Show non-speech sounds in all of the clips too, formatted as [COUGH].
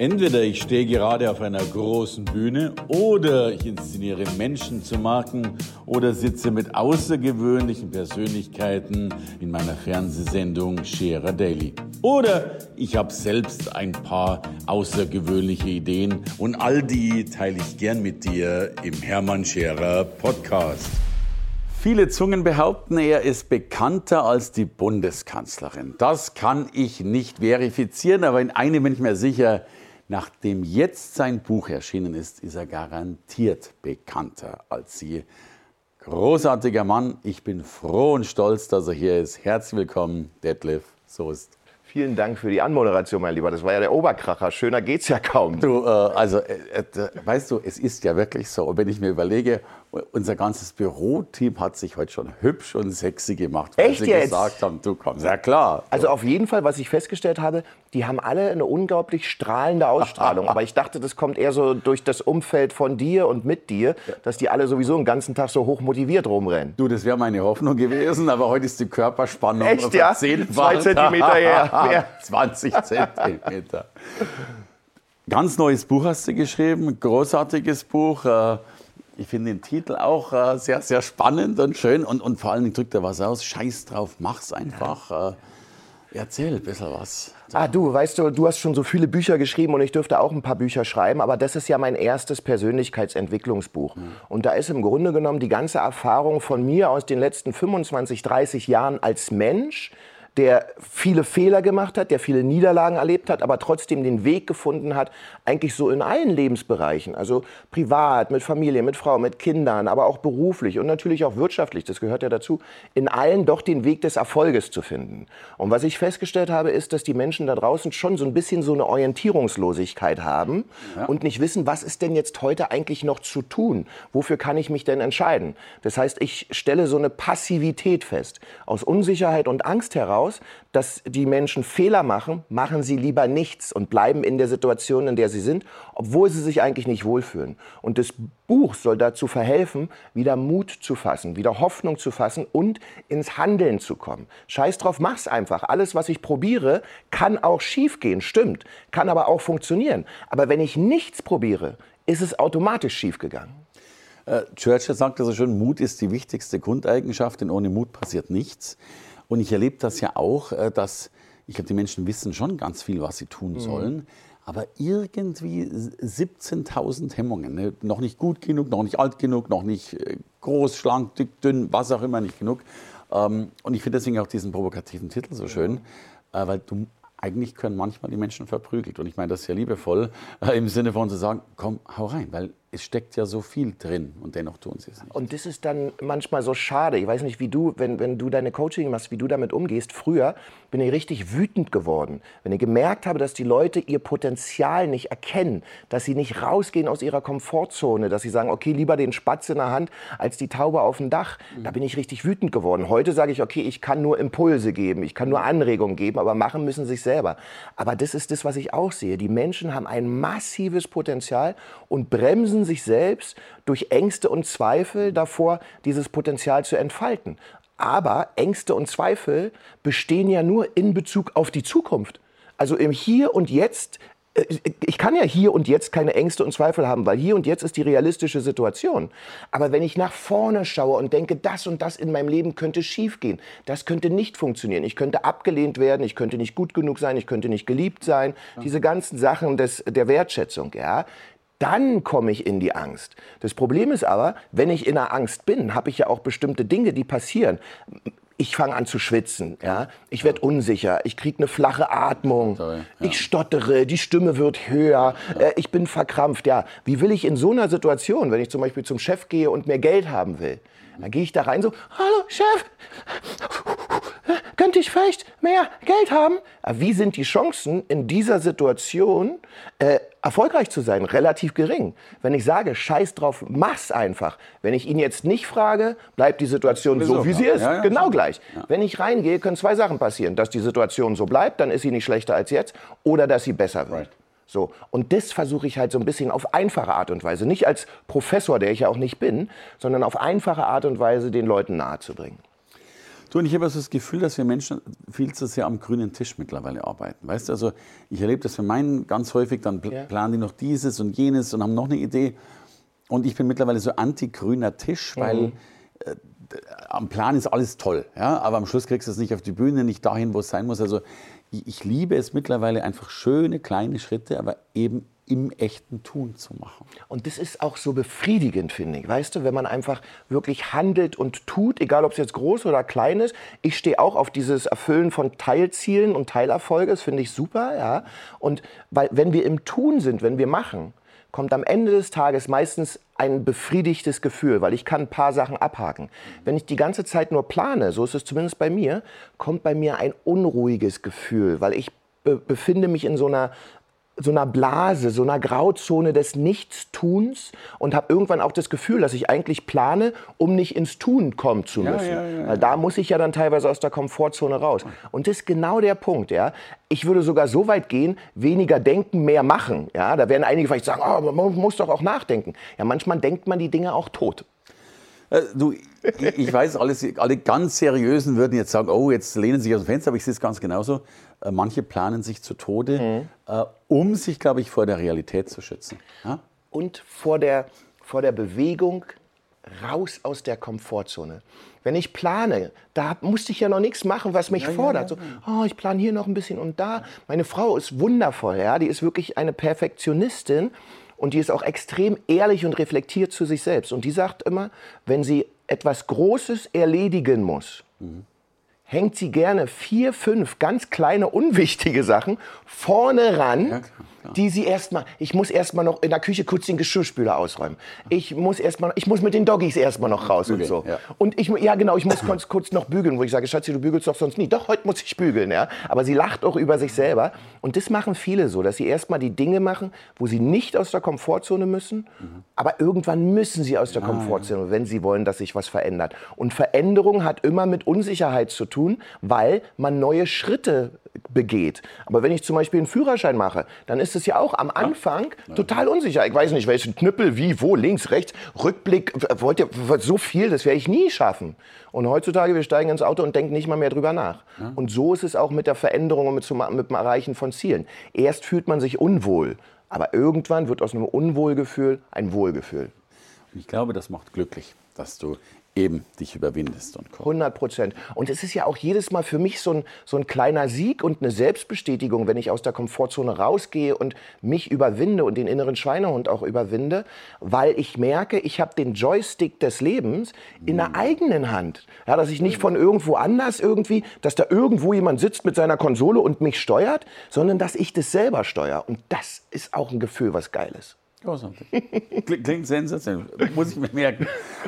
Entweder ich stehe gerade auf einer großen Bühne oder ich inszeniere Menschen zu Marken oder sitze mit außergewöhnlichen Persönlichkeiten in meiner Fernsehsendung Scherer Daily. Oder ich habe selbst ein paar außergewöhnliche Ideen und all die teile ich gern mit dir im Hermann Scherer Podcast. Viele Zungen behaupten, er ist bekannter als die Bundeskanzlerin. Das kann ich nicht verifizieren, aber in einem bin ich mir sicher, nachdem jetzt sein Buch erschienen ist, ist er garantiert bekannter als sie. Großartiger Mann, ich bin froh und stolz, dass er hier ist. Herzlich willkommen, Detlef Soest. Vielen Dank für die Anmoderation, mein Lieber. Das war ja der Oberkracher. Schöner geht's ja kaum. Du, äh, also, äh, äh, weißt du, es ist ja wirklich so. Und wenn ich mir überlege, unser ganzes Büroteam hat sich heute schon hübsch und sexy gemacht, weil Echt sie jetzt? gesagt haben, du kommst. Ja klar. Also auf jeden Fall, was ich festgestellt habe, die haben alle eine unglaublich strahlende Ausstrahlung. [LAUGHS] Aber ich dachte, das kommt eher so durch das Umfeld von dir und mit dir, dass die alle sowieso den ganzen Tag so hoch motiviert rumrennen. Du, das wäre meine Hoffnung gewesen, aber heute ist die Körperspannung Echt, ja? Zwei Zentimeter her. [LAUGHS] Mehr. 20 Zentimeter. Ganz neues Buch hast du geschrieben, großartiges Buch. Ich finde den Titel auch äh, sehr, sehr spannend und schön und, und vor allen Dingen drückt er was aus. Scheiß drauf, mach's einfach. Äh, erzähl ein bisschen was. Ah, du, weißt du, du hast schon so viele Bücher geschrieben und ich dürfte auch ein paar Bücher schreiben, aber das ist ja mein erstes Persönlichkeitsentwicklungsbuch. Mhm. Und da ist im Grunde genommen die ganze Erfahrung von mir aus den letzten 25, 30 Jahren als Mensch, der viele Fehler gemacht hat, der viele Niederlagen erlebt hat, aber trotzdem den Weg gefunden hat, eigentlich so in allen Lebensbereichen, also privat, mit Familie, mit Frau, mit Kindern, aber auch beruflich und natürlich auch wirtschaftlich, das gehört ja dazu, in allen doch den Weg des Erfolges zu finden. Und was ich festgestellt habe, ist, dass die Menschen da draußen schon so ein bisschen so eine Orientierungslosigkeit haben ja. und nicht wissen, was ist denn jetzt heute eigentlich noch zu tun? Wofür kann ich mich denn entscheiden? Das heißt, ich stelle so eine Passivität fest. Aus Unsicherheit und Angst heraus heraus, dass die Menschen Fehler machen, machen sie lieber nichts und bleiben in der Situation, in der sie sind, obwohl sie sich eigentlich nicht wohlfühlen. Und das Buch soll dazu verhelfen, wieder Mut zu fassen, wieder Hoffnung zu fassen und ins Handeln zu kommen. Scheiß drauf, mach's einfach. Alles, was ich probiere, kann auch schiefgehen, stimmt, kann aber auch funktionieren. Aber wenn ich nichts probiere, ist es automatisch schiefgegangen. Äh, Churchill sagte so schön, Mut ist die wichtigste Grundeigenschaft, denn ohne Mut passiert nichts. Und ich erlebe das ja auch, äh, dass, ich glaube, die Menschen wissen schon ganz viel, was sie tun mhm. sollen. Aber irgendwie 17.000 Hemmungen. Ne? Noch nicht gut genug, noch nicht alt genug, noch nicht äh, groß, schlank, dick, dünn, was auch immer nicht genug. Ähm, und ich finde deswegen auch diesen provokativen Titel so schön, ja. Äh, weil du eigentlich können manchmal die Menschen verprügelt. Und ich meine das sehr liebevoll im Sinne von zu sagen, komm, hau rein, weil es steckt ja so viel drin und dennoch tun sie es nicht. Und das ist dann manchmal so schade. Ich weiß nicht, wie du, wenn, wenn du deine Coaching machst, wie du damit umgehst. Früher bin ich richtig wütend geworden, wenn ich gemerkt habe, dass die Leute ihr Potenzial nicht erkennen, dass sie nicht rausgehen aus ihrer Komfortzone, dass sie sagen, okay, lieber den Spatz in der Hand als die Taube auf dem Dach. Da bin ich richtig wütend geworden. Heute sage ich, okay, ich kann nur Impulse geben, ich kann nur Anregungen geben, aber machen müssen sich selber. Aber das ist das, was ich auch sehe. Die Menschen haben ein massives Potenzial und bremsen schützen sich selbst durch Ängste und Zweifel davor, dieses Potenzial zu entfalten. Aber Ängste und Zweifel bestehen ja nur in Bezug auf die Zukunft. Also im Hier und Jetzt äh, ich kann ja hier und jetzt keine Ängste und Zweifel haben, weil hier und jetzt ist die realistische Situation. Aber wenn ich nach vorne schaue und denke, das und das in meinem Leben könnte schiefgehen, das könnte nicht funktionieren, ich könnte abgelehnt werden, ich könnte nicht gut genug sein, ich könnte nicht geliebt sein, diese ganzen Sachen des, der Wertschätzung, ja, dann komme ich in die Angst. Das Problem ist aber, wenn ich in der Angst bin, habe ich ja auch bestimmte Dinge, die passieren. Ich fange an zu schwitzen, ja. Ich werde unsicher, ich kriege eine flache Atmung, Sorry, ja. ich stottere, die Stimme wird höher, ja. äh, ich bin verkrampft. Ja, wie will ich in so einer Situation, wenn ich zum Beispiel zum Chef gehe und mehr Geld haben will, dann gehe ich da rein so, hallo Chef, könnte ich vielleicht mehr Geld haben? Aber wie sind die Chancen in dieser Situation äh, erfolgreich zu sein? Relativ gering. Wenn ich sage, scheiß drauf, mach's einfach. Wenn ich ihn jetzt nicht frage, bleibt die Situation so, wie sie ist. Ja, ja, genau schon. gleich. Ja. Wenn ich reingehe, können zwei Sachen passieren. Dass die Situation so bleibt, dann ist sie nicht schlechter als jetzt. Oder dass sie besser wird. Right. So. Und das versuche ich halt so ein bisschen auf einfache Art und Weise, nicht als Professor, der ich ja auch nicht bin, sondern auf einfache Art und Weise den Leuten nahezubringen. Du, und ich habe also das Gefühl, dass wir Menschen viel zu sehr am grünen Tisch mittlerweile arbeiten. Weißt du, also ich erlebe das für meinen ganz häufig, dann pl Ja. planen die noch dieses und jenes und haben noch eine Idee. Und ich bin mittlerweile so anti-grüner Tisch, Mhm. weil äh, am Plan ist alles toll, ja, aber am Schluss kriegst du es nicht auf die Bühne, nicht dahin, wo es sein muss. Also ich, ich liebe es mittlerweile einfach schöne kleine Schritte, aber eben im echten Tun zu machen. Und das ist auch so befriedigend, finde ich. Weißt du, wenn man einfach wirklich handelt und tut, egal ob es jetzt groß oder klein ist. Ich stehe auch auf dieses Erfüllen von Teilzielen und Teilerfolge. Das finde ich super, ja. Und weil, wenn wir im Tun sind, wenn wir machen, kommt am Ende des Tages meistens ein befriedigtes Gefühl, weil ich kann ein paar Sachen abhaken. Wenn ich die ganze Zeit nur plane, so ist es zumindest bei mir, kommt bei mir ein unruhiges Gefühl, weil ich be befinde mich in so einer so einer Blase, so einer Grauzone des Nichtstuns und habe irgendwann auch das Gefühl, dass ich eigentlich plane, um nicht ins Tun kommen zu Ja, müssen. ja, ja, Weil da muss ich ja dann teilweise aus der Komfortzone raus. Und das ist genau der Punkt. Ja? Ich würde sogar so weit gehen, weniger denken, mehr machen. Ja? Da werden einige vielleicht sagen, oh, man muss doch auch nachdenken. Ja, manchmal denkt man die Dinge auch tot. Äh, Du, ich, weiß, alles, alle ganz Seriösen würden jetzt sagen, oh, jetzt lehnen sie sich aus dem Fenster, aber ich sehe es ganz genauso. Äh, Manche planen sich zu Tode, äh, um sich, glaube ich, vor der Realität zu schützen. Ja? und vor der, vor der Bewegung raus aus der Komfortzone. Wenn ich plane, da musste ich ja noch nichts machen, was mich fordert. So, oh, ich plane hier noch ein bisschen und da. Meine Frau ist wundervoll, ja, die ist wirklich eine Perfektionistin und die ist auch extrem ehrlich und reflektiert zu sich selbst. Und die sagt immer, wenn sie etwas Großes erledigen muss, hängt sie gerne vier, fünf ganz kleine, unwichtige Sachen vorne ran, klar, klar. die sie erstmal, ich muss erstmal noch in der Küche kurz den Geschirrspüler ausräumen. Ich muss erstmal, ich muss mit den Doggies erstmal noch raus Bügeln, und so. ja. Und ich, ja genau, ich muss kurz, kurz noch bügeln, wo ich sage, Schatzi, du bügelst doch sonst nie. Doch, heute muss ich bügeln, ja. Aber sie lacht auch über sich selber. Und das machen viele so, dass sie erstmal die Dinge machen, wo sie nicht aus der Komfortzone müssen, aber irgendwann müssen sie aus der Komfortzone, wenn sie wollen, dass sich was verändert. Und Veränderung hat immer mit Unsicherheit zu tun, weil man neue Schritte begeht. Aber wenn ich zum Beispiel einen Führerschein mache, dann ist es ja auch am Anfang total unsicher. Ich weiß nicht, welchen Knüppel, wie, wo, links, rechts, Rückblick, wollt ihr so viel, das werde ich nie schaffen. Und heutzutage, wir steigen ins Auto und denken nicht mal mehr drüber nach. Und so ist es auch mit der Veränderung und mit, mit dem Erreichen von Zielen. Erst fühlt man sich unwohl, aber irgendwann wird aus einem Unwohlgefühl ein Wohlgefühl. Ich glaube, das macht glücklich, dass du eben dich überwindest und kommst. 100 Prozent. Und es ist ja auch jedes Mal für mich so ein, so ein kleiner Sieg und eine Selbstbestätigung, wenn ich aus der Komfortzone rausgehe und mich überwinde und den inneren Schweinehund auch überwinde, weil ich merke, ich habe den Joystick des Lebens in der eigenen Hand. Ja, dass ich nicht von irgendwo anders irgendwie, dass da irgendwo jemand sitzt mit seiner Konsole und mich steuert, sondern dass ich das selber steuere. Und das ist auch ein Gefühl, was geil ist. Großartig. [LAUGHS] Klingt, sensationell. Muss ich mir merken.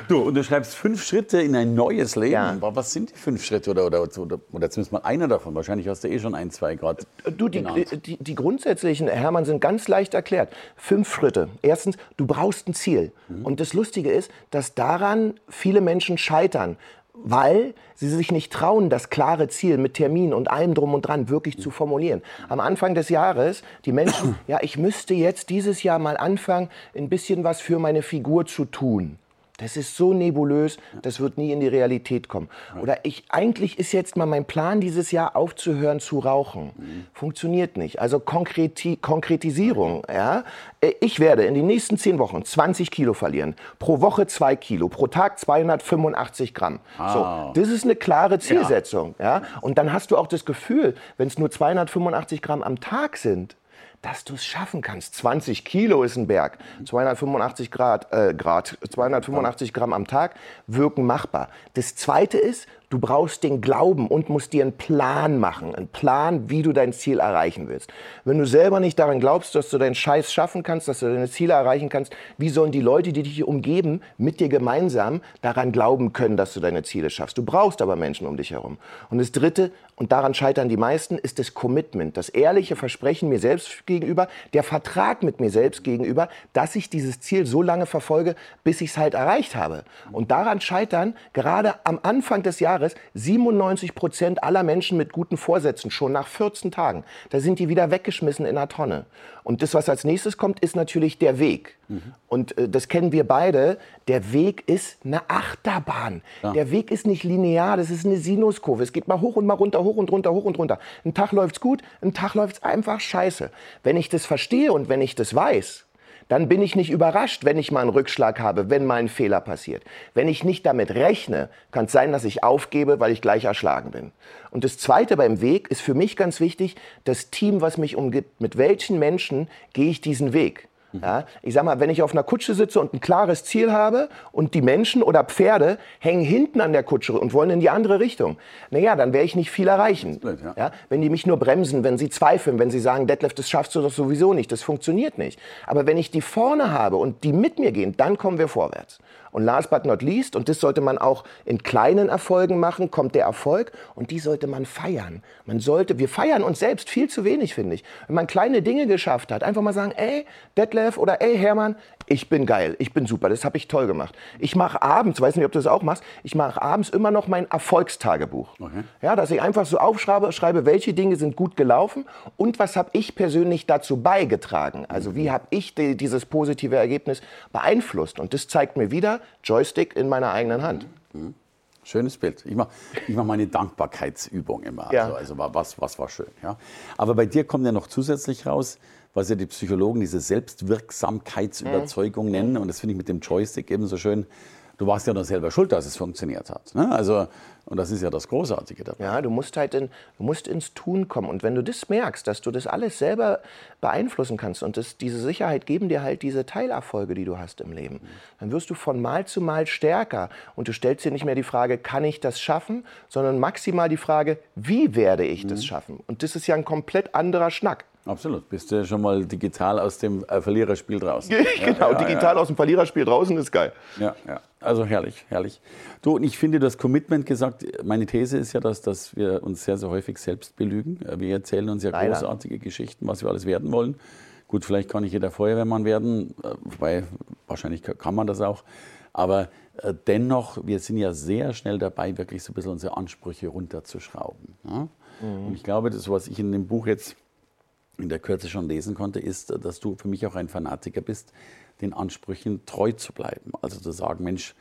Du, und du schreibst fünf Schritte in ein neues Leben. Ja. Was sind die fünf Schritte? Oder, oder, oder, oder zumindest mal einer davon. Wahrscheinlich hast du eh schon ein, zwei gerade. Du, die, die, die grundsätzlichen, Hermann, sind ganz leicht erklärt. Fünf Schritte. Erstens, du brauchst ein Ziel. Und das Lustige ist, dass daran viele Menschen scheitern, weil sie sich nicht trauen, das klare Ziel mit Termin und allem drum und dran wirklich zu formulieren. Am Anfang des Jahres, die Menschen, ja, ich müsste jetzt dieses Jahr mal anfangen, ein bisschen was für meine Figur zu tun. Das ist so nebulös, das wird nie in die Realität kommen. Oder ich, eigentlich ist jetzt mal mein Plan dieses Jahr aufzuhören zu rauchen. Funktioniert nicht. Also Konkreti Konkretisierung. Ja? Äh, Ich werde in den nächsten zehn Wochen 20 Kilo verlieren. Pro Woche zwei Kilo. Pro Tag 285 Gramm. So, das ist eine klare Zielsetzung. Ja? Und dann hast du auch das Gefühl, wenn es nur 285 Gramm am Tag sind, dass du es schaffen kannst. 20 Kilo ist ein Berg. 285 Grad, äh, Grad, 285 Gramm am Tag wirken machbar. Das zweite ist, du brauchst den Glauben und musst dir einen Plan machen. Einen Plan, wie du dein Ziel erreichen willst. Wenn du selber nicht daran glaubst, dass du deinen Scheiß schaffen kannst, dass du deine Ziele erreichen kannst, wie sollen die Leute, die dich umgeben, mit dir gemeinsam daran glauben können, dass du deine Ziele schaffst? Du brauchst aber Menschen um dich herum. Und das dritte, und daran scheitern die meisten, ist das Commitment, das ehrliche Versprechen mir selbst gegenüber, der Vertrag mit mir selbst gegenüber, dass ich dieses Ziel so lange verfolge, bis ich es halt erreicht habe. Und daran scheitern gerade am Anfang des Jahres Jahres 97 Prozent aller Menschen mit guten Vorsätzen schon nach 14 Tagen. Da sind die wieder weggeschmissen in der Tonne. Und das, was als nächstes kommt, ist natürlich der Weg. Mhm. Und äh, das kennen wir beide. Der Weg ist eine Achterbahn. Ja. Der Weg ist nicht linear, das ist eine Sinuskurve. Es geht mal hoch und mal runter, hoch und runter, hoch und runter. Ein Tag läuft's gut, ein Tag läuft's einfach scheiße. Wenn ich das verstehe und wenn ich das weiß, dann bin ich nicht überrascht, wenn ich mal einen Rückschlag habe, wenn mal ein Fehler passiert. Wenn ich nicht damit rechne, kann es sein, dass ich aufgebe, weil ich gleich erschlagen bin. Und das Zweite beim Weg ist für mich ganz wichtig, das Team, was mich umgibt. Mit welchen Menschen gehe ich diesen Weg? Ja, ich sag mal, wenn ich auf einer Kutsche sitze und ein klares Ziel habe und die Menschen oder Pferde hängen hinten an der Kutsche und wollen in die andere Richtung, naja, dann werde ich nicht viel erreichen. Blöd, ja. Ja, wenn die mich nur bremsen, wenn sie zweifeln, wenn sie sagen, Detlef, das schaffst du doch sowieso nicht, das funktioniert nicht. Aber wenn ich die vorne habe und die mit mir gehen, dann kommen wir vorwärts. Und last but not least, und das sollte man auch in kleinen Erfolgen machen, kommt der Erfolg und die sollte man feiern. Man sollte, wir feiern uns selbst viel zu wenig, finde ich. Wenn man kleine Dinge geschafft hat, einfach mal sagen, ey, Detlef oder ey, Hermann, ich bin geil, ich bin super, das habe ich toll gemacht. Ich mache abends, weiß nicht, ob du das auch machst, ich mache abends immer noch mein Erfolgstagebuch. Okay. Ja, dass ich einfach so aufschreibe, schreibe, welche Dinge sind gut gelaufen und was habe ich persönlich dazu beigetragen. Also wie habe ich die, dieses positive Ergebnis beeinflusst. Und das zeigt mir wieder, Joystick in meiner eigenen Hand. Mhm. Schönes Bild. Ich mache ich mach meine Dankbarkeitsübung immer. Ja. Also, also was, was war schön. Ja. Aber bei dir kommt ja noch zusätzlich raus, was ja die Psychologen diese Selbstwirksamkeitsüberzeugung mhm. nennen. Und das finde ich mit dem Joystick eben so schön. Du warst ja dann selber schuld, dass es funktioniert hat. Ne? Also und das ist ja das Großartige dabei. Ja, du musst halt in, du musst ins Tun kommen. Und wenn du das merkst, dass du das alles selber beeinflussen kannst und das, diese Sicherheit geben dir halt diese Teilerfolge, die du hast im Leben, dann wirst du von Mal zu Mal stärker. Und du stellst dir nicht mehr die Frage, kann ich das schaffen, sondern maximal die Frage, wie werde ich das mhm. schaffen? Und das ist ja ein komplett anderer Schnack. Absolut. Bist du schon mal digital aus dem äh, Verliererspiel draußen? [LAUGHS] genau, ja, ja, digital ja. aus dem Verliererspiel draußen ist geil. Ja, ja. Also herrlich, herrlich. Du, und ich finde das Commitment gesagt, meine These ist ja, dass, dass wir uns sehr, sehr häufig selbst belügen. Wir erzählen uns ja Leider. großartige Geschichten, was wir alles werden wollen. Gut, vielleicht kann nicht jeder Feuerwehrmann werden, äh, wobei wahrscheinlich kann man das auch. Aber äh, dennoch, wir sind ja sehr schnell dabei, wirklich so ein bisschen unsere Ansprüche runterzuschrauben. Ja? Mhm. Und ich glaube, das, was ich in dem Buch jetzt in der Kürze schon lesen konnte, ist, dass du für mich auch ein Fanatiker bist, den Ansprüchen treu zu bleiben. Also zu sagen, Mensch,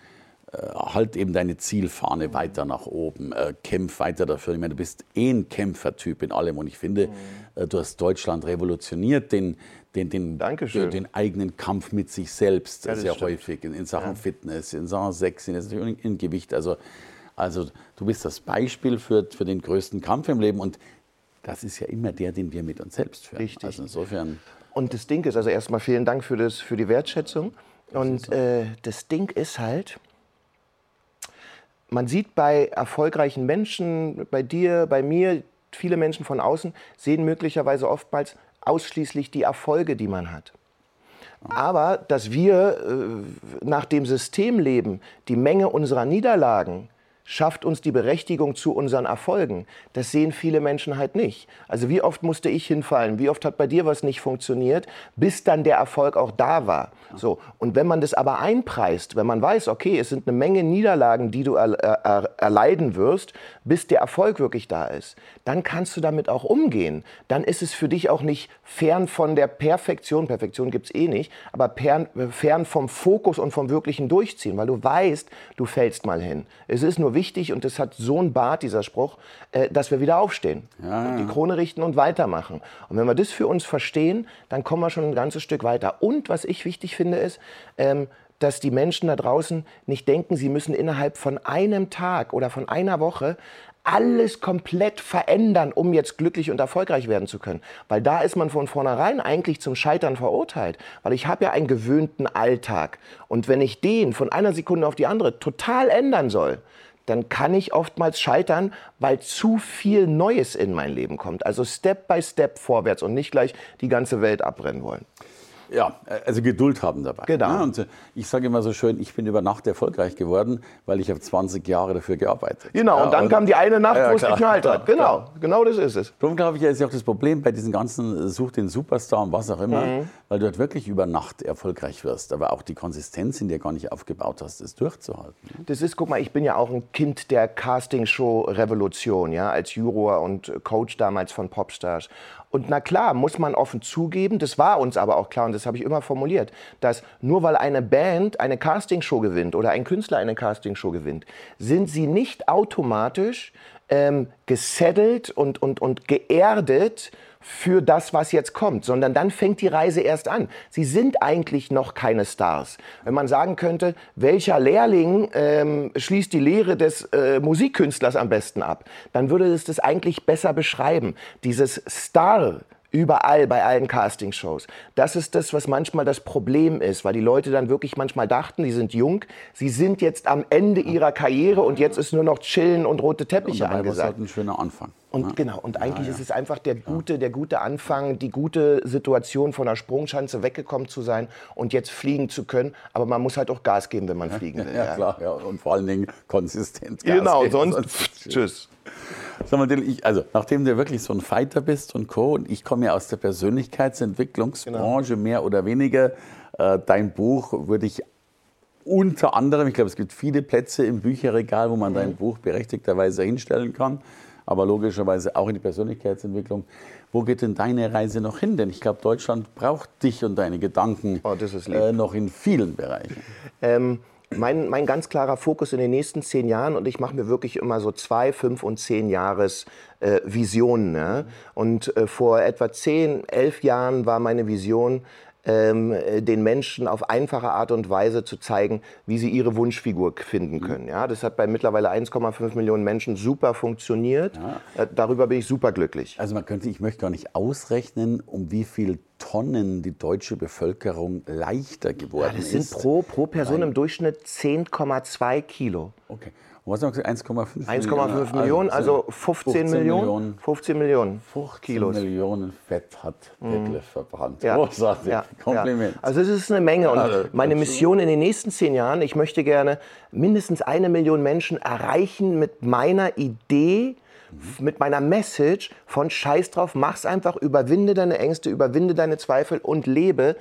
äh, halt eben deine Zielfahne weiter nach oben, äh, kämpf weiter dafür. Ich meine, du bist eh ein Kämpfertyp in allem und ich finde, mhm. äh, du hast Deutschland revolutioniert, den, den, den, den, den, eigenen Kampf mit sich selbst ja, sehr stimmt. häufig in, in Sachen ja. Fitness, in Sachen Sex, in, in Gewicht. Also, also du bist das Beispiel für, für den größten Kampf im Leben und das ist ja immer der, den wir mit uns selbst führen. Richtig. Also insofern. Und das Ding ist, also erstmal vielen Dank für, das, für die Wertschätzung. Und so. äh, das Ding ist halt, man sieht bei erfolgreichen Menschen, bei dir, bei mir, viele Menschen von außen sehen möglicherweise oftmals ausschließlich die Erfolge, die man hat. Aber dass wir äh, nach dem System leben, die Menge unserer Niederlagen schafft uns die Berechtigung zu unseren Erfolgen. Das sehen viele Menschen halt nicht. Also wie oft musste ich hinfallen? Wie oft hat bei dir was nicht funktioniert, bis dann der Erfolg auch da war? So. Und wenn man das aber einpreist, wenn man weiß, okay, es sind eine Menge Niederlagen, die du er, er, erleiden wirst, bis der Erfolg wirklich da ist, dann kannst du damit auch umgehen. Dann ist es für dich auch nicht fern von der Perfektion, Perfektion gibt es eh nicht, aber fern vom Fokus und vom wirklichen Durchziehen, weil du weißt, du fällst mal hin. Es ist nur wichtig, und das hat so ein Bart, dieser Spruch, äh, dass wir wieder aufstehen, ja, ja. die Krone richten und weitermachen. Und wenn wir das für uns verstehen, dann kommen wir schon ein ganzes Stück weiter. Und was ich wichtig finde, ist, ähm, dass die Menschen da draußen nicht denken, sie müssen innerhalb von einem Tag oder von einer Woche alles komplett verändern, um jetzt glücklich und erfolgreich werden zu können. Weil da ist man von vornherein eigentlich zum Scheitern verurteilt. Weil ich habe ja einen gewöhnten Alltag. Und wenn ich den von einer Sekunde auf die andere total ändern soll, dann kann ich oftmals scheitern, weil zu viel Neues in mein Leben kommt. Also Step by Step vorwärts und nicht gleich die ganze Welt abbrennen wollen. Ja, also Geduld haben dabei. Genau. Ja, und äh, ich sage immer so schön, ich bin über Nacht erfolgreich geworden, weil ich habe 20 Jahre dafür gearbeitet. Genau, ja, und dann kam die eine Nacht, Ja, wo es geknallt hat. Genau, klar. genau das ist es. Darum glaube ich, ist ja auch das Problem bei diesen ganzen äh, Such den Superstar und was auch immer, Mhm. weil du halt wirklich über Nacht erfolgreich wirst, aber auch die Konsistenz in dir gar nicht aufgebaut hast, das durchzuhalten. Das ist, guck mal, ich bin ja auch ein Kind der Castingshow-Revolution, ja, als Juror und Coach damals von Popstars. Und na klar, muss man offen zugeben, das war uns aber auch klar und das habe ich immer formuliert, dass nur weil eine Band eine Castingshow gewinnt oder ein Künstler eine Castingshow gewinnt, sind sie nicht automatisch ähm, gesettelt und, und, und geerdet für das, was jetzt kommt, sondern dann fängt die Reise erst an. Sie sind eigentlich noch keine Stars. Wenn man sagen könnte, welcher Lehrling ähm, schließt die Lehre des äh, Musikkünstlers am besten ab, dann würde es das eigentlich besser beschreiben. Dieses Star überall bei allen Castingshows. Das ist das, was manchmal das Problem ist, weil die Leute dann wirklich manchmal dachten, die sind jung, sie sind jetzt am Ende ihrer Karriere und jetzt ist nur noch Chillen und rote Und Teppiche dabei war es angesagt. halt ein schöner Anfang. Und Ja. genau, und eigentlich ist es einfach der gute, der gute Anfang, die gute Situation von der Sprungschanze weggekommen zu sein und jetzt fliegen zu können. Aber man muss halt auch Gas geben, wenn man fliegen [LAUGHS] will. Ja, klar, ja. und vor allen Dingen konsistent. Gas Genau, geben, sonst [LAUGHS] tschüss. Sag mal, ich, also nachdem du wirklich so ein Fighter bist und Co. und ich komme ja aus der Persönlichkeitsentwicklungsbranche Genau. mehr oder weniger, äh, dein Buch würde ich unter anderem, ich glaube, es gibt viele Plätze im Bücherregal, wo man Mhm. dein Buch berechtigterweise hinstellen kann, aber logischerweise auch in die Persönlichkeitsentwicklung. Wo geht denn deine Reise noch hin? Denn ich glaube, Deutschland braucht dich und deine Gedanken Oh, äh, noch in vielen Bereichen. Ähm, mein, mein ganz klarer Fokus in den nächsten zehn Jahren, und ich mache mir wirklich immer so zwei, fünf und zehn Jahres äh, Visionen. Ne? Und äh, vor etwa zehn, elf Jahren war meine Vision, ähm, äh, den Menschen auf einfache Art und Weise zu zeigen, wie sie ihre Wunschfigur finden können. Ja, das hat bei mittlerweile 1,5 Millionen Menschen super funktioniert. Äh, darüber bin ich super glücklich. Also man könnte, ich möchte gar nicht ausrechnen, um wie viel Tonnen die deutsche Bevölkerung leichter geworden Das sind ist. pro, pro Person im Durchschnitt 10,2 Kilo. Okay. Was haben wir gesagt? 1,5 1,5 Millionen, also 15 Millionen. 15 Millionen 15 Kilos. Mhm. Millionen Fett hat Detlef verbrannt. Ja. Großartig. Ja, Kompliment. Ja. Also es ist eine Menge. Und Also, meine. Mission in den nächsten zehn Jahren, ich möchte gerne mindestens eine Million Menschen erreichen mit meiner Idee, mit meiner Message von Scheiß drauf, mach's einfach, überwinde deine Ängste, überwinde deine Zweifel und lebe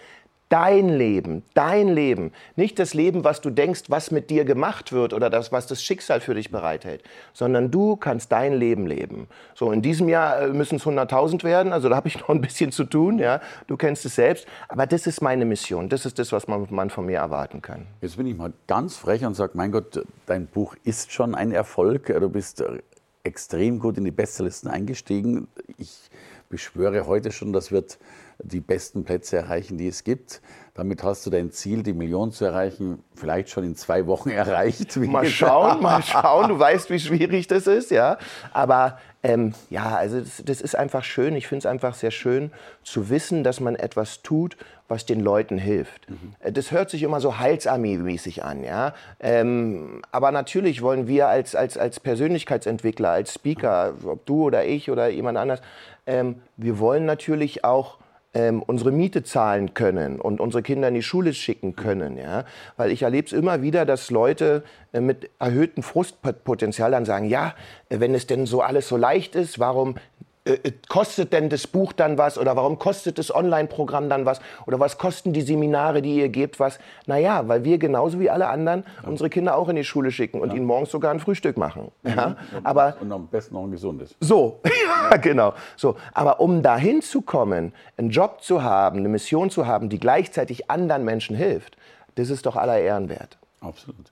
dein Leben, dein Leben. Nicht das Leben, was du denkst, was mit dir gemacht wird oder das, was das Schicksal für dich bereithält, sondern du kannst dein Leben leben. So, in diesem Jahr äh, müssen es 100.000 werden, also da habe ich [LAUGHS] noch ein bisschen zu tun, ja. Du kennst es selbst, aber das ist meine Mission, das ist das, was man, man von mir erwarten kann. Jetzt bin ich mal ganz frech und sage, mein Gott, dein Buch ist schon ein Erfolg. Du bist äh, extrem gut in die Bestsellisten eingestiegen. Ich beschwöre heute schon, das wird die besten Plätze erreichen, die es gibt. Damit hast du dein Ziel, die Million zu erreichen, vielleicht schon in zwei Wochen [LAUGHS] erreicht. Mal schauen, mal schauen. Du weißt, wie schwierig das ist, ja. Aber ähm, ja, also das, das ist einfach schön. Ich finde es einfach sehr schön zu wissen, dass man etwas tut, was den Leuten hilft. Äh, Das hört sich immer so Heilsarmee-mäßig an, ja. Ähm, aber natürlich wollen wir als, als, als Persönlichkeitsentwickler, als Speaker, ob du oder ich oder jemand anders, ähm, wir wollen natürlich auch ähm, unsere Miete zahlen können und unsere Kinder in die Schule schicken können. Ja? Weil ich erlebe es immer wieder, dass Leute äh, mit erhöhtem Frustpotenzial dann sagen, ja, wenn es denn so alles so leicht ist, warum äh, äh, kostet denn das Buch dann was oder warum kostet das Online-Programm dann was oder was kosten die Seminare, die ihr gebt, was? Naja, weil wir genauso wie alle anderen unsere Kinder auch in die Schule schicken und ihnen morgens sogar ein Frühstück machen. Ja? Aber Und am besten noch ein gesundes. so, [LAUGHS] ja, genau. So, aber um dahin zu kommen, einen Job zu haben, eine Mission zu haben, die gleichzeitig anderen Menschen hilft, das ist doch aller Ehren wert. Absolut.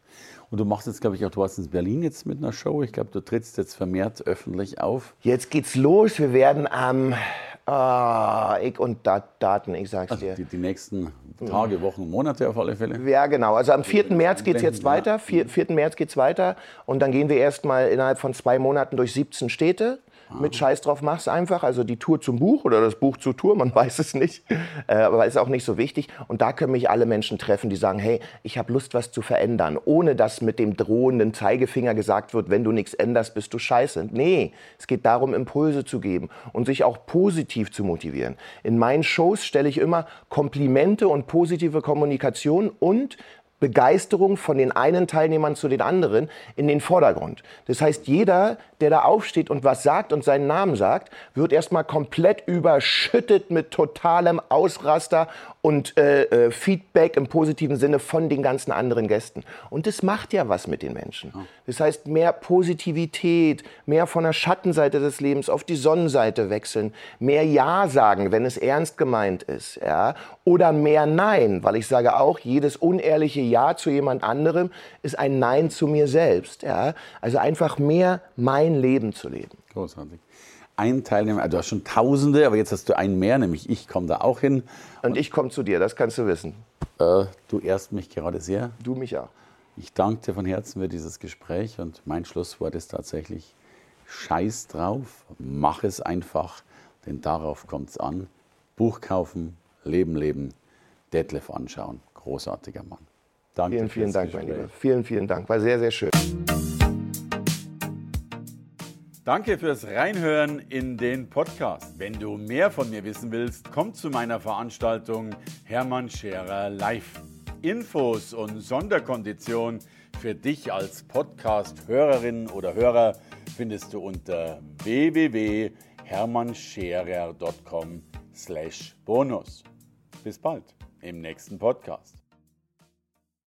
Und du machst jetzt, glaube ich, auch, du warst in Berlin jetzt mit einer Show. Ich glaube, du trittst jetzt vermehrt öffentlich auf. Jetzt geht's los. Wir werden am ah, ich und Dat Daten, ich sag's dir. Die, die nächsten Tage, Wochen, Monate auf alle Fälle. Ja, genau. Also am 4. März geht's jetzt weiter. 4, 4. März geht's weiter. Und dann gehen wir erstmal innerhalb von zwei Monaten durch 17 Städte. Mit Scheiß drauf, mach's einfach. Also die Tour zum Buch oder das Buch zur Tour, man [LAUGHS] weiß es nicht. Äh, aber ist auch nicht so wichtig. Und da können mich alle Menschen treffen, die sagen, hey, ich habe Lust, was zu verändern. Ohne dass mit dem drohenden Zeigefinger gesagt wird, wenn du nichts änderst, bist du scheiße. Nee, es geht darum, Impulse zu geben und sich auch positiv zu motivieren. In meinen Shows stelle ich immer Komplimente und positive Kommunikation und Begeisterung von den einen Teilnehmern zu den anderen in den Vordergrund. Das heißt, jeder, der da aufsteht und was sagt und seinen Namen sagt, wird erstmal komplett überschüttet mit totalem Ausraster und äh, äh, Feedback im positiven Sinne von den ganzen anderen Gästen. Und das macht ja was mit den Menschen. Das heißt, mehr Positivität, mehr von der Schattenseite des Lebens auf die Sonnenseite wechseln, mehr Ja sagen, wenn es ernst gemeint ist, ja, oder mehr Nein, weil ich sage auch, jedes unehrliche Ja zu jemand anderem ist ein Nein zu mir selbst, ja. Also einfach mehr mein Leben zu leben. Großartig ein Teilnehmer, also du hast schon Tausende, aber jetzt hast du einen mehr, nämlich ich komme da auch hin. Und, und ich komme zu dir, das kannst du wissen. Äh, du ehrst mich gerade sehr. Du mich auch. Ich danke dir von Herzen für dieses Gespräch und mein Schlusswort ist tatsächlich, scheiß drauf, mach es einfach, denn darauf kommt es an. Buch kaufen, Leben leben, Detlef anschauen. Großartiger Mann. Danke. Vielen, vielen Dank, Gespräch. mein Lieber. Vielen, vielen Dank. War sehr, sehr schön. Danke fürs Reinhören in den Podcast. Wenn du mehr von mir wissen willst, komm zu meiner Veranstaltung Hermann Scherer Live. Infos und Sonderkonditionen für dich als Podcast-Hörerin oder Hörer findest du unter www.hermannscherer.com/bonus. Bis bald im nächsten Podcast.